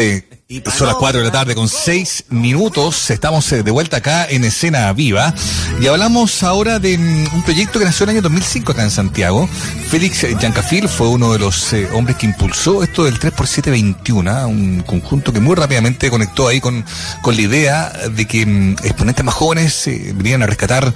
Eh, son las 4 de la tarde con 6 minutos. Estamos eh, de vuelta acá en Escena Viva. Y hablamos ahora de mm, un proyecto que nació en el año 2005 acá en Santiago. Félix Yancafil fue uno de los eh, hombres que impulsó esto del 3x721, ¿ah? un conjunto que muy rápidamente conectó ahí con, con la idea de que mm, exponentes más jóvenes eh, vinieran a rescatar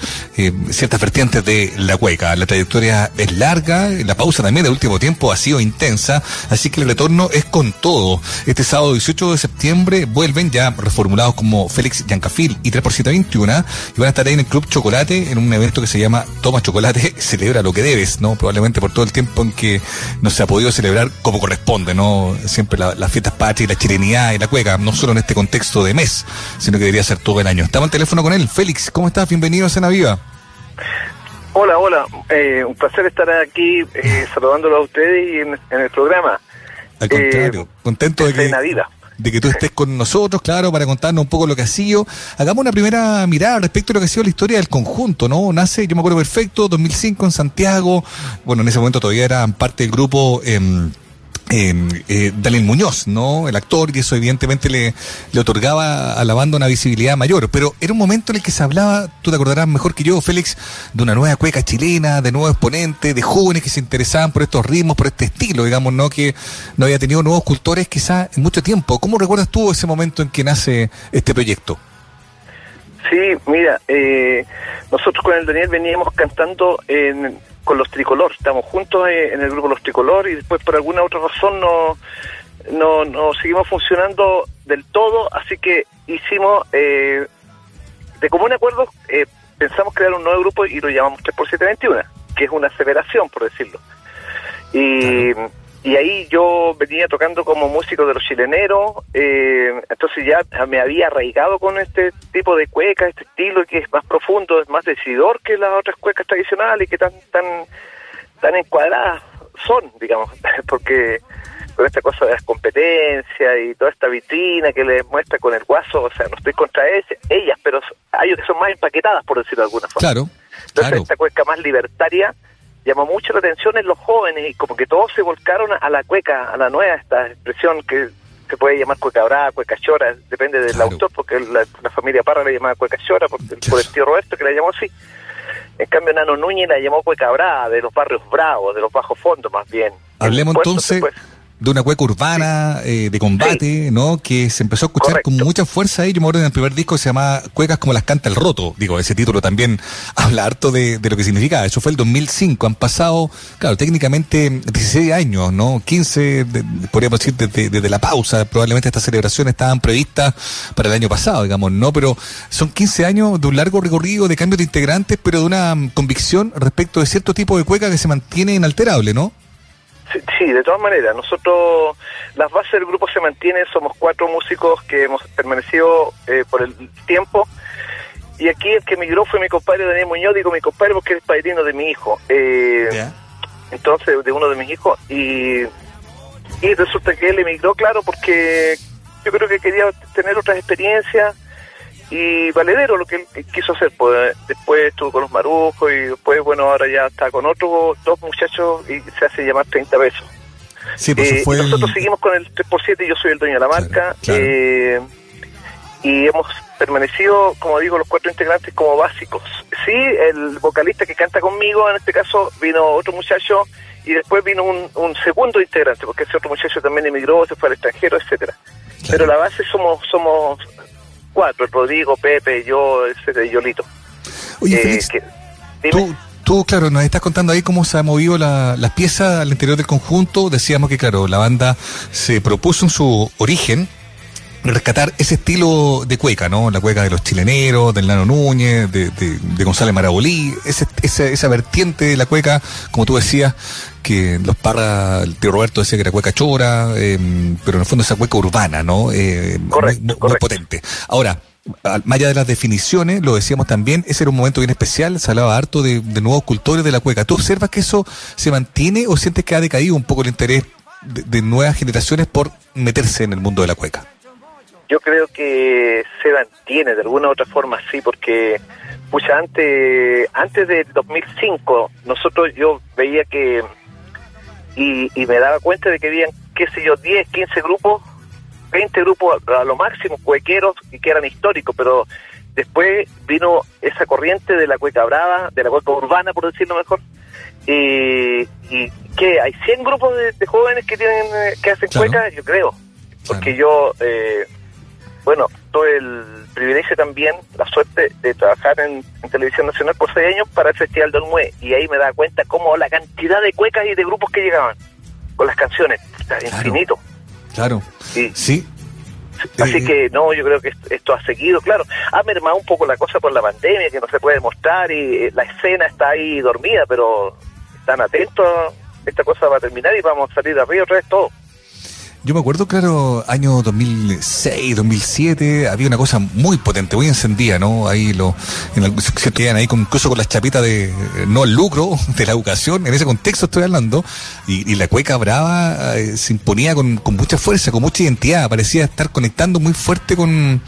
ciertas vertientes de la cueca. La trayectoria es larga, la pausa también del último tiempo ha sido intensa, así que el retorno es con todo. Este sábado 18 de septiembre vuelven ya reformulados como Félix Yancafil y 3x721 y van a estar ahí en el Club Chocolate en un evento que se llama Toma Chocolate, celebra lo que debes, ¿no? Probablemente por todo el tiempo en que no se ha podido celebrar como corresponde, ¿no? Siempre las fiestas patrias, la chilenidad y la cueca, no solo en este contexto de mes, sino que debería ser todo el año. Estamos al teléfono con él. Félix, ¿cómo estás? Bienvenido a Cena Viva. Hola, hola. Eh, un placer estar aquí eh, saludándolo a ustedes y en el programa. Al contrario, eh, contento de que, de que tú estés con nosotros, claro, para contarnos un poco lo que ha sido. Hagamos una primera mirada respecto a lo que ha sido la historia del conjunto, ¿no? Nace, yo me acuerdo perfecto, 2005 en Santiago. Bueno, en ese momento todavía eran parte del grupo. Eh, eh, Daniel Muñoz, ¿no? El actor, y eso evidentemente le, le otorgaba a la banda una visibilidad mayor. Pero era un momento en el que se hablaba, tú te acordarás mejor que yo, Félix, de una nueva cueca chilena, de nuevos exponentes, de jóvenes que se interesaban por estos ritmos, por este estilo, digamos, ¿no? Que no había tenido nuevos cultores quizás en mucho tiempo. ¿Cómo recuerdas tú ese momento en que nace este proyecto? Sí, mira, eh, nosotros con el Daniel veníamos cantando en con los tricolor. Estamos juntos eh, en el grupo Los Tricolor y después por alguna otra razón no, no, no seguimos funcionando del todo, así que hicimos, eh, de común acuerdo, eh, pensamos crear un nuevo grupo y lo llamamos 3x721, que es una aceleración, por decirlo. Y y ahí yo venía tocando como músico de los chileneros, eh, entonces ya me había arraigado con este tipo de cueca, este estilo que es más profundo, es más decidor que las otras cuecas tradicionales y que tan tan tan encuadradas son, digamos, porque con esta cosa de las competencias y toda esta vitrina que les muestra con el guaso, o sea, no estoy contra ellas, pero hay otras que son más empaquetadas, por decirlo de alguna forma. Claro. Entonces esta cueca más libertaria llamó mucho la atención en los jóvenes y como que todos se volcaron a la cueca, a la nueva, esta expresión que se puede llamar cueca brava, cueca chora, depende del autor, porque la, familia Parra le llamaba cueca chora, por, por el tío Roberto que la llamó así. En cambio, Nano Núñez la llamó cueca brava, de los barrios bravos, de los bajos fondos más bien. Hablemos entonces de una cueca urbana, eh, de combate, ¿no? Que se empezó a escuchar con mucha fuerza ahí. Yo me acuerdo en el primer disco se llama Cuecas como las canta el roto. Digo, ese título también habla harto de, lo que significa. Eso fue el 2005. Han pasado, claro, técnicamente 16 años, ¿no? 15, podríamos decir, desde, la pausa. Probablemente estas celebraciones estaban previstas para el año pasado, digamos, ¿no? Pero son 15 años de un largo recorrido de cambios de integrantes, pero de una convicción respecto de cierto tipo de cueca que se mantiene inalterable, ¿no? Sí, de todas maneras. Nosotros, las bases del grupo se mantienen, somos cuatro músicos que hemos permanecido eh, por el tiempo. Y aquí el que emigró fue mi compadre Daniel Muñoz, digo mi compadre porque es padrino de mi hijo. Eh, entonces, de uno de mis hijos. Y, y resulta que él emigró, claro, porque yo creo que quería tener otras experiencias y valedero lo que él quiso hacer. Pues después estuvo con los marujos y después, bueno, ahora ya está con otros dos muchachos y se hace llamar 30 pesos. Sí, pues fue nosotros seguimos con el 3x7, yo soy el dueño de la marca. Eh, y hemos permanecido, como digo, los cuatro integrantes como básicos. Sí, el vocalista que canta conmigo, en este caso, vino otro muchacho y después vino un, un segundo integrante, porque ese otro muchacho también emigró, se fue al extranjero, etcétera. Pero la base somos somos cuatro, Rodrigo, Pepe, yo, ese Yolito. Oye, eh, tú, tú, claro, nos estás contando ahí cómo se ha movido la, las piezas al interior del conjunto. Decíamos que, claro, la banda se propuso en su origen rescatar ese estilo de cueca, ¿no? La cueca de los chileneros, del Nano Núñez, de, de, González Marabolí, ese, esa, esa vertiente de la cueca, como tú decías, que los parra, el tío Roberto decía que era cueca chora, em, pero en el fondo esa cueca urbana, ¿no? Eh, correcto, muy, potente. Ahora, más allá de las definiciones, lo decíamos también, ese era un momento bien especial, se hablaba harto de, nuevos cultores de la cueca. ¿Tú observas que eso se mantiene o sientes que ha decaído un poco el interés de nuevas generaciones por meterse en el mundo de la cueca? Yo creo que se mantiene de alguna u otra forma, sí, porque pucha, antes, antes del 2005, nosotros yo veía que, y, me daba cuenta de que habían, qué sé yo, 10, 15 grupos 20 grupos a lo máximo, cuequeros, y que eran históricos, pero después vino esa corriente de la cueca brava, de la cueca urbana, por decirlo mejor, y, y que hay 100 grupos de, jóvenes que tienen eh, que hacen cueca, yo creo, porque yo, eh, bueno, tuve el privilegio también, la suerte de trabajar en, Televisión Nacional por seis años para el Festival del Mue, y ahí me da cuenta cómo la cantidad de cuecas y de grupos que llegaban con las canciones, está infinito. Claro. Sí. sí. Así eh, que no, yo creo que esto ha seguido, claro, ha mermado un poco la cosa por la pandemia, que no se puede mostrar y eh, la escena está ahí dormida, pero están atentos, esta cosa va a terminar y vamos a salir arriba otra vez todo. Yo me acuerdo, claro, año 2006, 2007, había una cosa muy potente, muy encendida, ¿no? Ahí lo, en se quedan ahí con, incluso con las chapitas de, no el lucro, de la educación, en ese contexto estoy hablando, y, la cueca brava eh, se imponía con, con, mucha fuerza, con mucha identidad, parecía estar conectando muy fuerte con,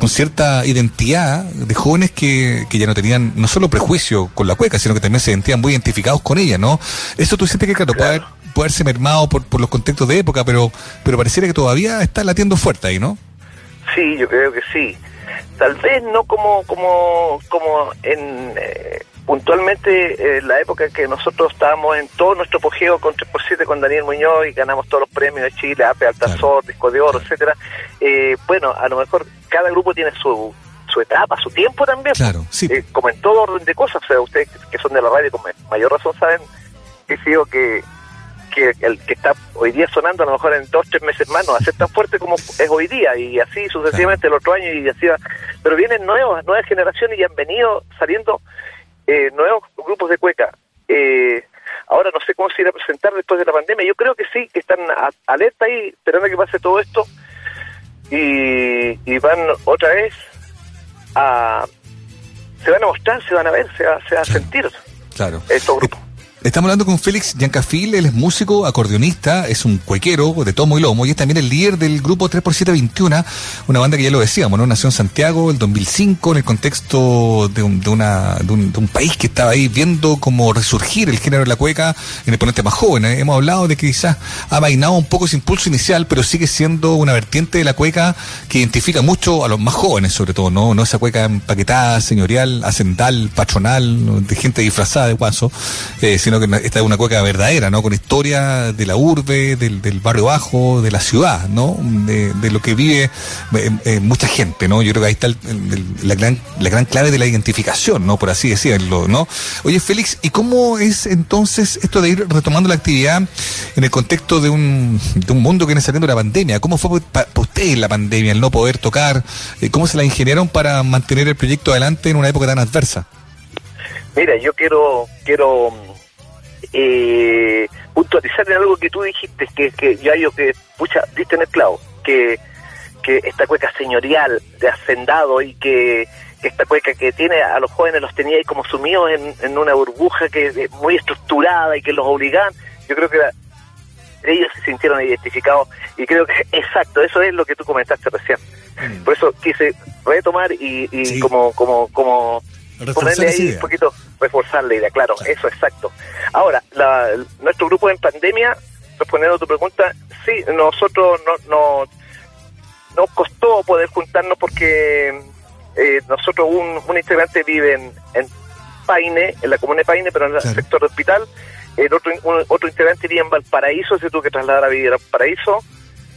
con cierta identidad de jóvenes que, que ya no tenían no solo prejuicio con la cueca, sino que también se sentían muy identificados con ella, ¿no? Eso tú sientes que, claro, claro. puede puede haberse mermado por, por los contextos de época, pero, pero pareciera que todavía está latiendo fuerte ahí, ¿no? Sí, yo creo que sí. Tal vez no como, como, como en... Eh, puntualmente en la época que nosotros estábamos en todo nuestro apogeo con 3x7 con Daniel Muñoz y ganamos todos los premios de Chile, APE, Altazor, Disco de Oro, etcétera eh, bueno, a lo mejor cada grupo tiene su, su etapa, su tiempo también. Claro, sí. Eh, como en todo orden de cosas, o sea, ustedes que son de la radio con mayor razón saben que sido que que el que está hoy día sonando a lo mejor en dos, tres meses más no va a ser tan fuerte como es hoy día y así sucesivamente el otro año y así va. Pero vienen nuevas, nuevas generaciones y han venido saliendo eh, nuevos grupos de cueca. Eh, ahora no sé cómo se irá a presentar después de la pandemia. Yo creo que sí, que están alerta ahí, esperando a que pase todo esto y, y van otra vez a... Se van a mostrar, se van a ver, se va, se va a sentir claro. estos grupos. Estamos hablando con Félix Yancafil, él es músico, acordeonista, es un cuequero de tomo y lomo y es también el líder del grupo 3x721, una banda que ya lo decíamos, ¿no? Nació en Santiago el 2005 en el contexto de un, de, una, de, un, país que estaba ahí viendo cómo resurgir el género de la cueca en el ponente más joven. ¿eh? Hemos hablado de que quizás ha vainado un poco ese impulso inicial, pero sigue siendo una vertiente de la cueca que identifica mucho a los más jóvenes, sobre todo, ¿no? No esa cueca empaquetada, señorial, hacendal, patronal, de gente disfrazada de guaso, eh, sino que esta es una cueca verdadera, ¿no? Con historia de la urbe, del, barrio bajo, de la ciudad, ¿no? De, lo que vive eh, eh, mucha gente, ¿no? Yo creo que ahí está la, gran, la gran clave de la identificación, ¿no? Por así decirlo, ¿no? Oye, Félix, ¿y cómo es entonces esto de ir retomando la actividad en el contexto de un, de un mundo que viene saliendo de la pandemia? ¿Cómo fue para ustedes la pandemia, el no poder tocar? Eh, ¿Cómo se la ingeniaron para mantener el proyecto adelante en una época tan adversa? Mira, yo quiero quiero eh, puntualizar en algo que tú dijiste, que, que ya yo que, pucha, diste en el clavo, que, que esta cueca señorial de hacendado y que, esta cueca que tiene a los jóvenes los tenía ahí como sumidos en, en una burbuja que muy estructurada y que los obligaban, yo creo que ellos se sintieron identificados y creo que exacto, eso es lo que tú comentaste recién. Mm. Por eso quise retomar y, y como, como, como ponerle ahí un poquito, reforzar la idea, claro, eso exacto. Ahora, la, nuestro grupo en pandemia, respondiendo a tu pregunta, sí, nosotros no, no nos costó poder juntarnos porque eh, nosotros, un, un integrante vive en, Paine, en la comuna de Paine, pero en el sector de hospital, el otro, otro integrante vive en Valparaíso, se tuvo que trasladar a vivir a Valparaíso,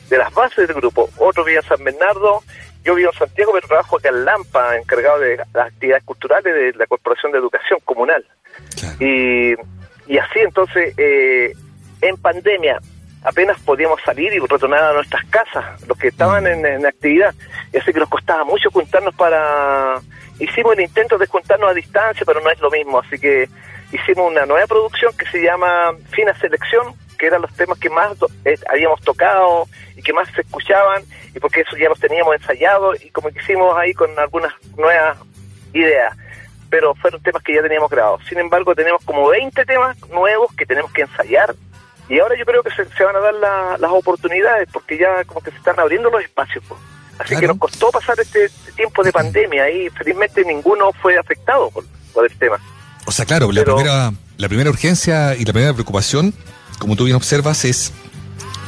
de las bases del grupo, otro vive en San Bernardo, yo vivo en Santiago, pero trabajo acá en Lampa, encargado de las actividades culturales de la Corporación de Educación Comunal. Y, y así entonces, eh, en pandemia, apenas podíamos salir y retornar a nuestras casas, los que estaban mm. en, actividad. Y así que nos costaba mucho juntarnos para... Hicimos el intento de juntarnos a distancia, pero no es lo mismo. Así que hicimos una nueva producción que se llama Fina Selección, que eran los temas que más eh, habíamos tocado y que más se escuchaban, y porque eso ya los teníamos ensayado y como que hicimos ahí con algunas nuevas ideas, pero fueron temas que ya teníamos grabados. Sin embargo, tenemos como 20 temas nuevos que tenemos que ensayar y ahora yo creo que se, van a dar las oportunidades porque ya como que se están abriendo los espacios. Así que nos costó pasar este, tiempo de pandemia y felizmente ninguno fue afectado por, el tema. O sea, claro, la, primera, la primera urgencia y la primera preocupación como tú bien observas, es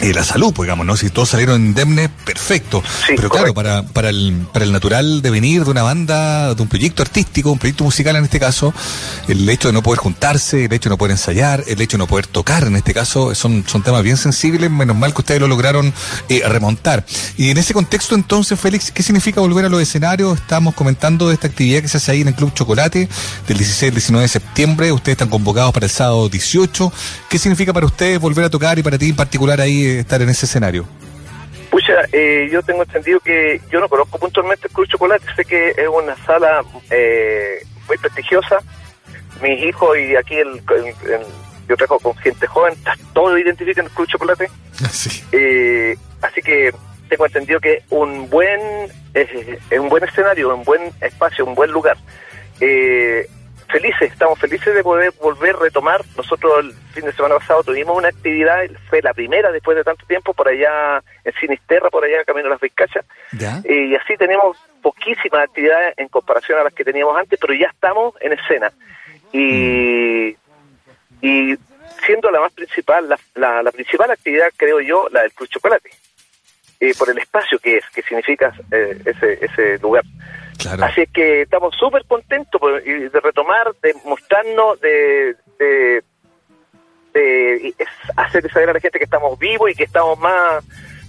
eh, la salud, pues, digamos, ¿no? Si todos salieron indemnes, perfecto. Pero claro, para, para, el, para el natural devenir de una banda, de un proyecto artístico, un proyecto musical en este caso, el hecho de no poder juntarse, el hecho de no poder ensayar, el hecho de no poder tocar en este caso, son, son temas bien sensibles, menos mal que ustedes lo lograron eh, remontar. Y en ese contexto entonces, Félix, ¿qué significa volver a los escenarios? Estamos comentando de esta actividad que se hace ahí en el Club Chocolate del 16 al 19 de septiembre, ustedes están convocados para el sábado 18. ¿Qué significa para ustedes volver a tocar y para ti en particular ahí estar en ese escenario? Pucha, eh, yo tengo entendido que yo no conozco puntualmente el Club Chocolate, sé que es una sala eh, muy prestigiosa. Mis hijos y aquí el, yo trabajo con gente joven, todos identifican el Club Chocolate. Eh, así que tengo entendido que un buen es un buen escenario, un buen espacio, un buen lugar. Eh, felices, estamos felices de poder volver a retomar. Nosotros el fin de semana pasado tuvimos una actividad, fue la primera después de tanto tiempo por allá en Sinisterra, por allá camino a las Vizcachas. Eh, y así tenemos poquísimas actividades en comparación a las que teníamos antes, pero ya estamos en escena. Y, mm. y siendo la más principal, la, la, principal actividad, creo yo, la del Cruz Chocolate. Eh, por el espacio que es, que significa eh, ese, ese lugar. Así que estamos súper contentos de retomar, de mostrarnos, de, de, de hacer saber a la gente que estamos vivos y que estamos más,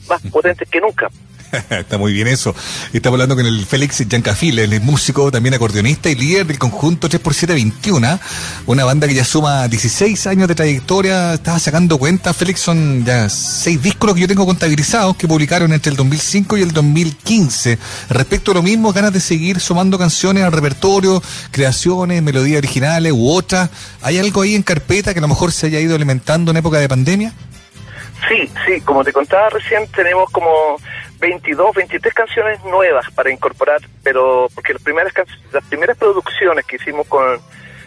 más potentes que nunca. Está muy bien eso. Estamos hablando con el Félix Giancafil, el músico, también acordeonista y líder del conjunto 3x721, una banda que ya suma 16 años de trayectoria. Estaba sacando cuenta, Félix, son ya seis discos que yo tengo contabilizados que publicaron entre el 2005 y el 2015. Respecto a lo mismo, ganas de seguir sumando canciones al repertorio, creaciones, melodías originales u otras. ¿Hay algo ahí en carpeta que a lo mejor se haya ido alimentando en época de pandemia? Sí, sí, como te contaba recién, tenemos como 22, 23 canciones nuevas para incorporar, pero porque las primeras las primeras producciones que hicimos con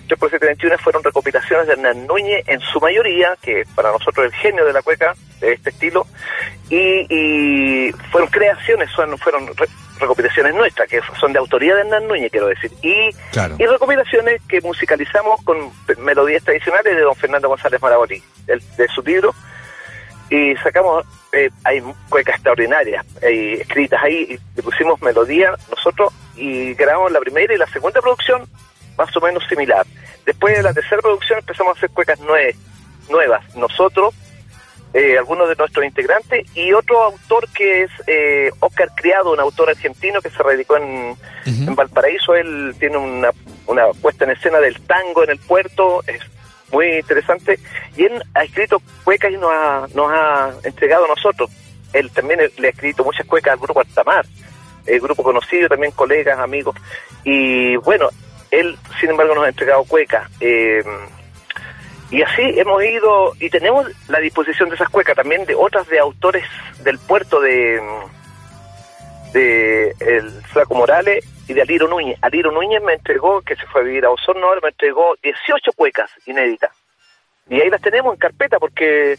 3x721 fueron recopilaciones de Hernán Núñez en su mayoría, que para nosotros el genio de la cueca de este estilo, y, fueron creaciones, son, fueron recopilaciones nuestras, que son de autoría de Hernán Núñez, quiero decir, y, y recopilaciones que musicalizamos con melodías tradicionales de don Fernando González Maraboli, de su libro, y sacamos eh, hay cuecas extraordinarias eh, escritas ahí y le pusimos melodía nosotros y grabamos la primera y la segunda producción más o menos similar. Después de la tercera producción empezamos a hacer cuecas nuevas, nosotros, eh, algunos de nuestros integrantes y otro autor que es eh, Oscar Criado, un autor argentino que se radicó en, en Valparaíso. Él tiene una, una puesta en escena del tango en el puerto, es muy interesante. Y él ha escrito cuecas y nos ha, nos ha entregado a nosotros. Él también le ha escrito muchas cuecas al grupo Altamar, el grupo conocido, también colegas, amigos. Y bueno, él, sin embargo, nos ha entregado cuecas. Eh, y así hemos ido, y tenemos la disposición de esas cuecas también de otras de autores del puerto de, de el Flaco Morales y de Aliro Núñez. Aliro Núñez me entregó, que se fue a vivir a Osorno, me entregó 18 cuecas inéditas. Y ahí las tenemos en carpeta porque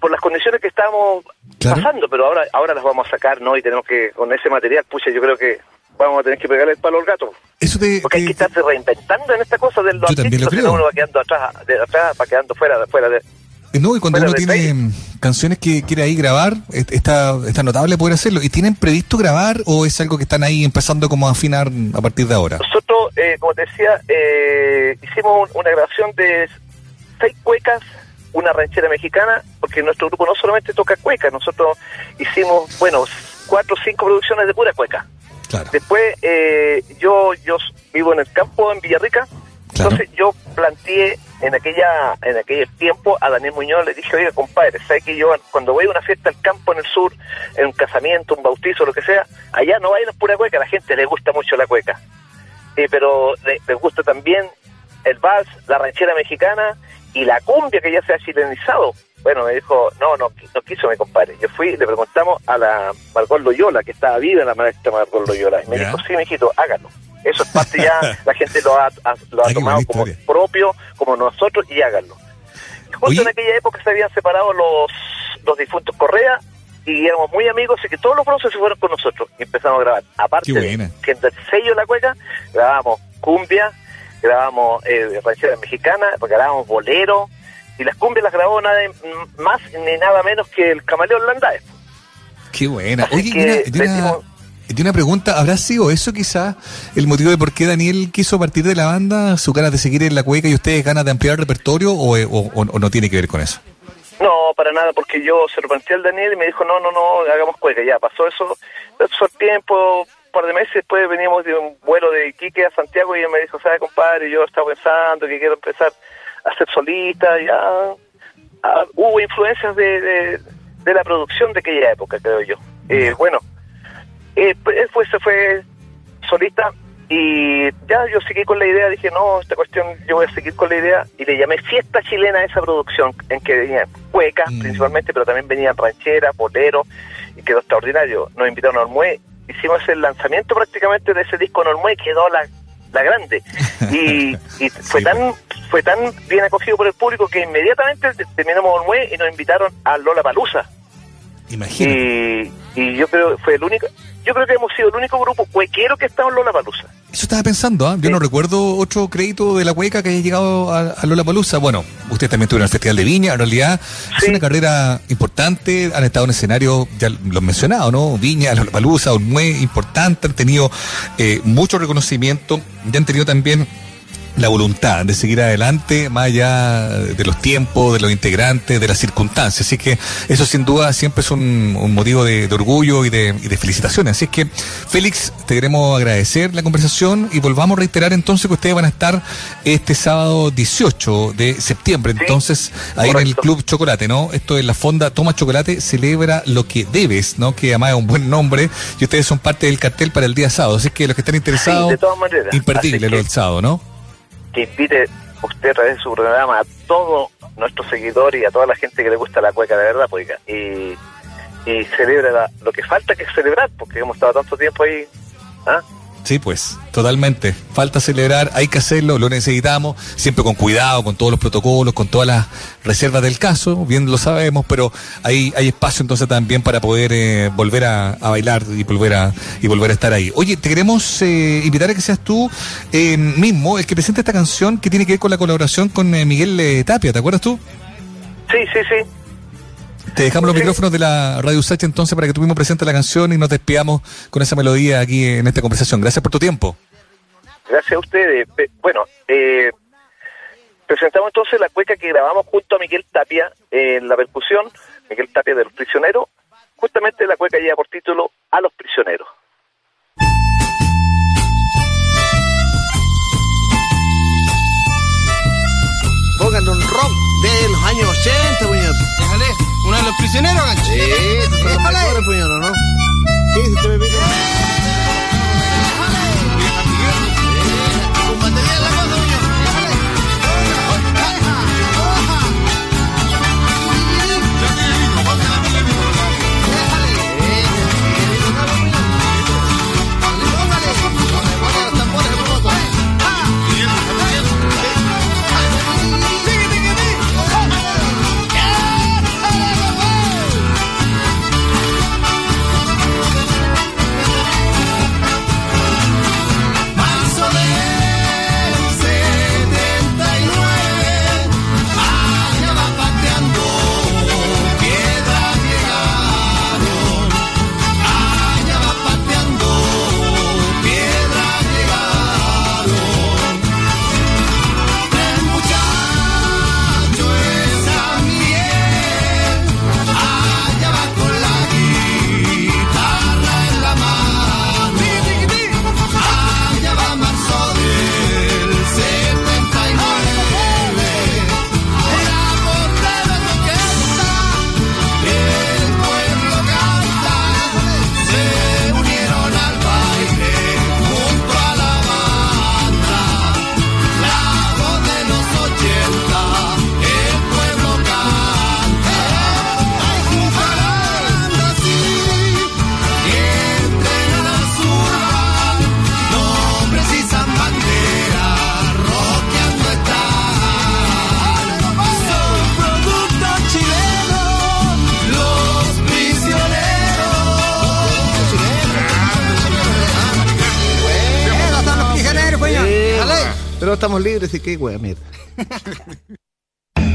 por las condiciones que estamos pasando, pero ahora ahora las vamos a sacar, ¿no? Y tenemos que, con ese material, pucha, yo creo que vamos a tener que pegarle el palo al gato. Eso porque hay que estarse reinventando en esta cosa del lo artístico, si uno va quedando atrás, de atrás, va quedando fuera, fuera de no, y cuando uno tiene canciones que quiere ahí grabar, está, está notable poder hacerlo. ¿Y tienen previsto grabar o es algo que están ahí empezando como a afinar a partir de ahora? Nosotros, eh, como te decía, eh, hicimos una grabación de seis cuecas, una ranchera mexicana, porque nuestro grupo no solamente toca cuecas, nosotros hicimos, bueno, cuatro o cinco producciones de pura cueca. Después, yo, yo vivo en el campo, en Villarrica, entonces yo planteé en aquella en aquel tiempo a Daniel Muñoz, le dije, oiga compadre, ¿sabes que yo cuando voy a una fiesta al campo en el sur, en un casamiento, un bautizo, lo que sea, allá no bailan pura cueca, a la gente le gusta mucho la cueca. Eh, pero le, les gusta también el vals, la ranchera mexicana y la cumbia que ya se ha chilenizado. Bueno, me dijo, no, no, no quiso mi compadre. Yo fui, le preguntamos a la Margot Loyola, que estaba viva la maestra Margot Loyola, y me dijo, sí, mijito, hágalo eso es parte ya, la gente lo ha, lo ha tomado como propio, como nosotros, y háganlo. Justo en aquella época se habían separado los, los difuntos Correa y éramos muy amigos, y que todos los bronces se fueron con nosotros y empezamos a grabar. Aparte de que en el sello de la cueca, grabamos cumbia, grabamos eh, ranchera mexicana, grabamos bolero, y las cumbias las grabó nada más ni nada menos que el camaleón Landaes. Qué buena. Oye, y una, pregunta, ¿habrá sido eso quizás el motivo de por qué Daniel quiso partir de la banda, su ganas de seguir en la cueca y ustedes ganas de ampliar el repertorio o, o, no tiene que ver con eso? No, para nada, porque yo se lo planteé al Daniel y me dijo, no, no, no, hagamos cueca, ya pasó eso, pasó el tiempo, un par de meses después veníamos de un vuelo de Iquique a Santiago y él me dijo, ¿sabes, compadre? Yo estaba pensando que quiero empezar a ser solista, ya ah, hubo influencias de, de, la producción de aquella época, creo yo. Eh, bueno, eh, pues, él fue, se fue solista y ya yo seguí con la idea, dije, no, esta cuestión yo voy a seguir con la idea y le llamé Fiesta Chilena a esa producción, en que venían cuecas mm. principalmente, pero también venían rancheras, boleros, y quedó extraordinario. Nos invitaron a Ormue, hicimos el lanzamiento prácticamente de ese disco en Ormue y quedó la, la grande. Y, fue tan fue tan bien acogido por el público que inmediatamente terminamos Ormue y nos invitaron a Lola Palusa. Imagínate. Y, y yo creo fue el único yo creo que hemos sido el único grupo cuequero que estaba en Lola Palusa. Eso estaba pensando, ¿ah? yo no recuerdo otro crédito de la cueca que haya llegado a, Lola Palusa. Bueno, ustedes también tuvieron el Festival de Viña, en realidad es una carrera importante, han estado en escenario, ya lo han mencionado, ¿no? Viña, Lola Palusa, muy importante, han tenido eh, mucho reconocimiento, ya han tenido también la voluntad de seguir adelante, más allá de los tiempos, de los integrantes, de las circunstancias. Así que eso sin duda siempre es un, motivo de, orgullo y de, felicitaciones. Así es que, Félix, te queremos agradecer la conversación y volvamos a reiterar entonces que ustedes van a estar este sábado 18 de septiembre, entonces ahí en el Club Chocolate, ¿no? Esto es la Fonda Toma Chocolate, celebra lo que debes, ¿no? Que además es un buen nombre y ustedes son parte del cartel para el día sábado. Así que los que están interesados, imperdible lo del sábado, ¿no? Que invite usted a través de su programa a todos nuestros seguidores y a toda la gente que le gusta la cueca de verdad, pues, y, y celebra lo que falta que celebrar, porque hemos estado tanto tiempo ahí. ¿ah? Sí, pues, totalmente. Falta celebrar, hay que hacerlo, lo necesitamos, siempre con cuidado, con todos los protocolos, con todas las reservas del caso, bien lo sabemos, pero hay, hay espacio entonces también para poder eh, volver a, bailar y volver a, y volver a estar ahí. Oye, te queremos eh, invitar a que seas tú eh, mismo el que presente esta canción que tiene que ver con la colaboración con Miguel Tapia, ¿te acuerdas tú? Sí, sí, sí. Te dejamos los micrófonos de la Radio Sacha entonces para que tuvimos presente la canción y nos despidamos con esa melodía aquí en esta conversación. Gracias por tu tiempo. Gracias a ustedes. Bueno, eh, presentamos entonces la cueca que grabamos junto a Miguel Tapia en la percusión, Miguel Tapia de los prisioneros. Justamente la cueca lleva por título A los prisioneros. Pónganle un rock de los años 80, puñado. Déjale, uno de los prisioneros, gancho. Sí, son los mejores, puñado, ¿no? Sí, si te me estamos libres y qué wea, mierda.